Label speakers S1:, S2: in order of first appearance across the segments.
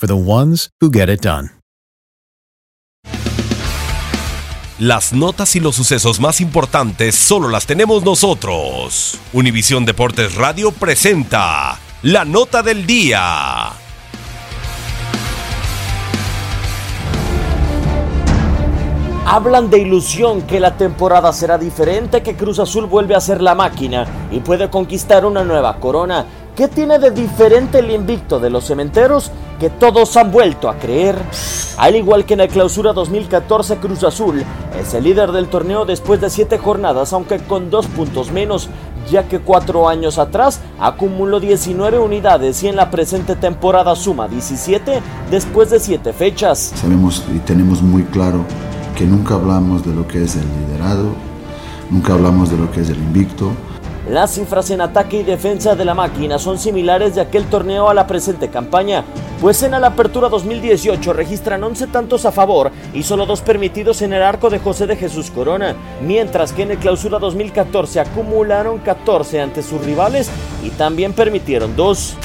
S1: for the ones who get it done.
S2: Las notas y los sucesos más importantes solo las tenemos nosotros. Univisión Deportes Radio presenta la nota del día.
S3: Hablan de ilusión que la temporada será diferente, que Cruz Azul vuelve a ser la máquina y puede conquistar una nueva corona. ¿Qué tiene de diferente el invicto de los cementeros que todos han vuelto a creer? Al igual que en la clausura 2014, Cruz Azul es el líder del torneo después de siete jornadas, aunque con dos puntos menos, ya que cuatro años atrás acumuló 19 unidades y en la presente temporada suma 17 después de siete fechas.
S4: Sabemos y tenemos muy claro que nunca hablamos de lo que es el liderado, nunca hablamos de lo que es el invicto.
S3: Las cifras en ataque y defensa de la máquina son similares de aquel torneo a la presente campaña, pues en la apertura 2018 registran 11 tantos a favor y solo dos permitidos en el arco de José de Jesús Corona, mientras que en el clausura 2014 acumularon 14 ante sus rivales y también permitieron dos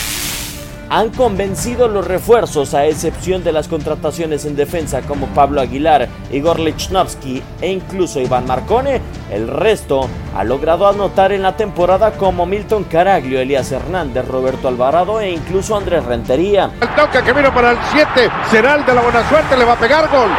S3: han convencido los refuerzos a excepción de las contrataciones en defensa como Pablo Aguilar, Igor Lichnowsky e incluso Iván Marcone. El resto ha logrado anotar en la temporada como Milton Caraglio, Elías Hernández, Roberto Alvarado e incluso Andrés Rentería.
S5: El toque que vino para el 7 será el de la buena suerte, le va a pegar. ¡Gol!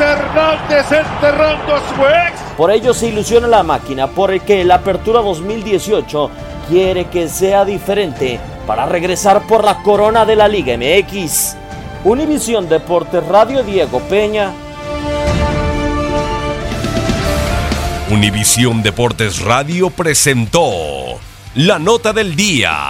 S5: Hernández enterrando a su ex.
S3: Por ello se ilusiona la máquina, porque la apertura 2018 quiere que sea diferente para regresar por la corona de la Liga MX. Univisión Deportes Radio Diego Peña.
S2: Univisión Deportes Radio presentó la nota del día.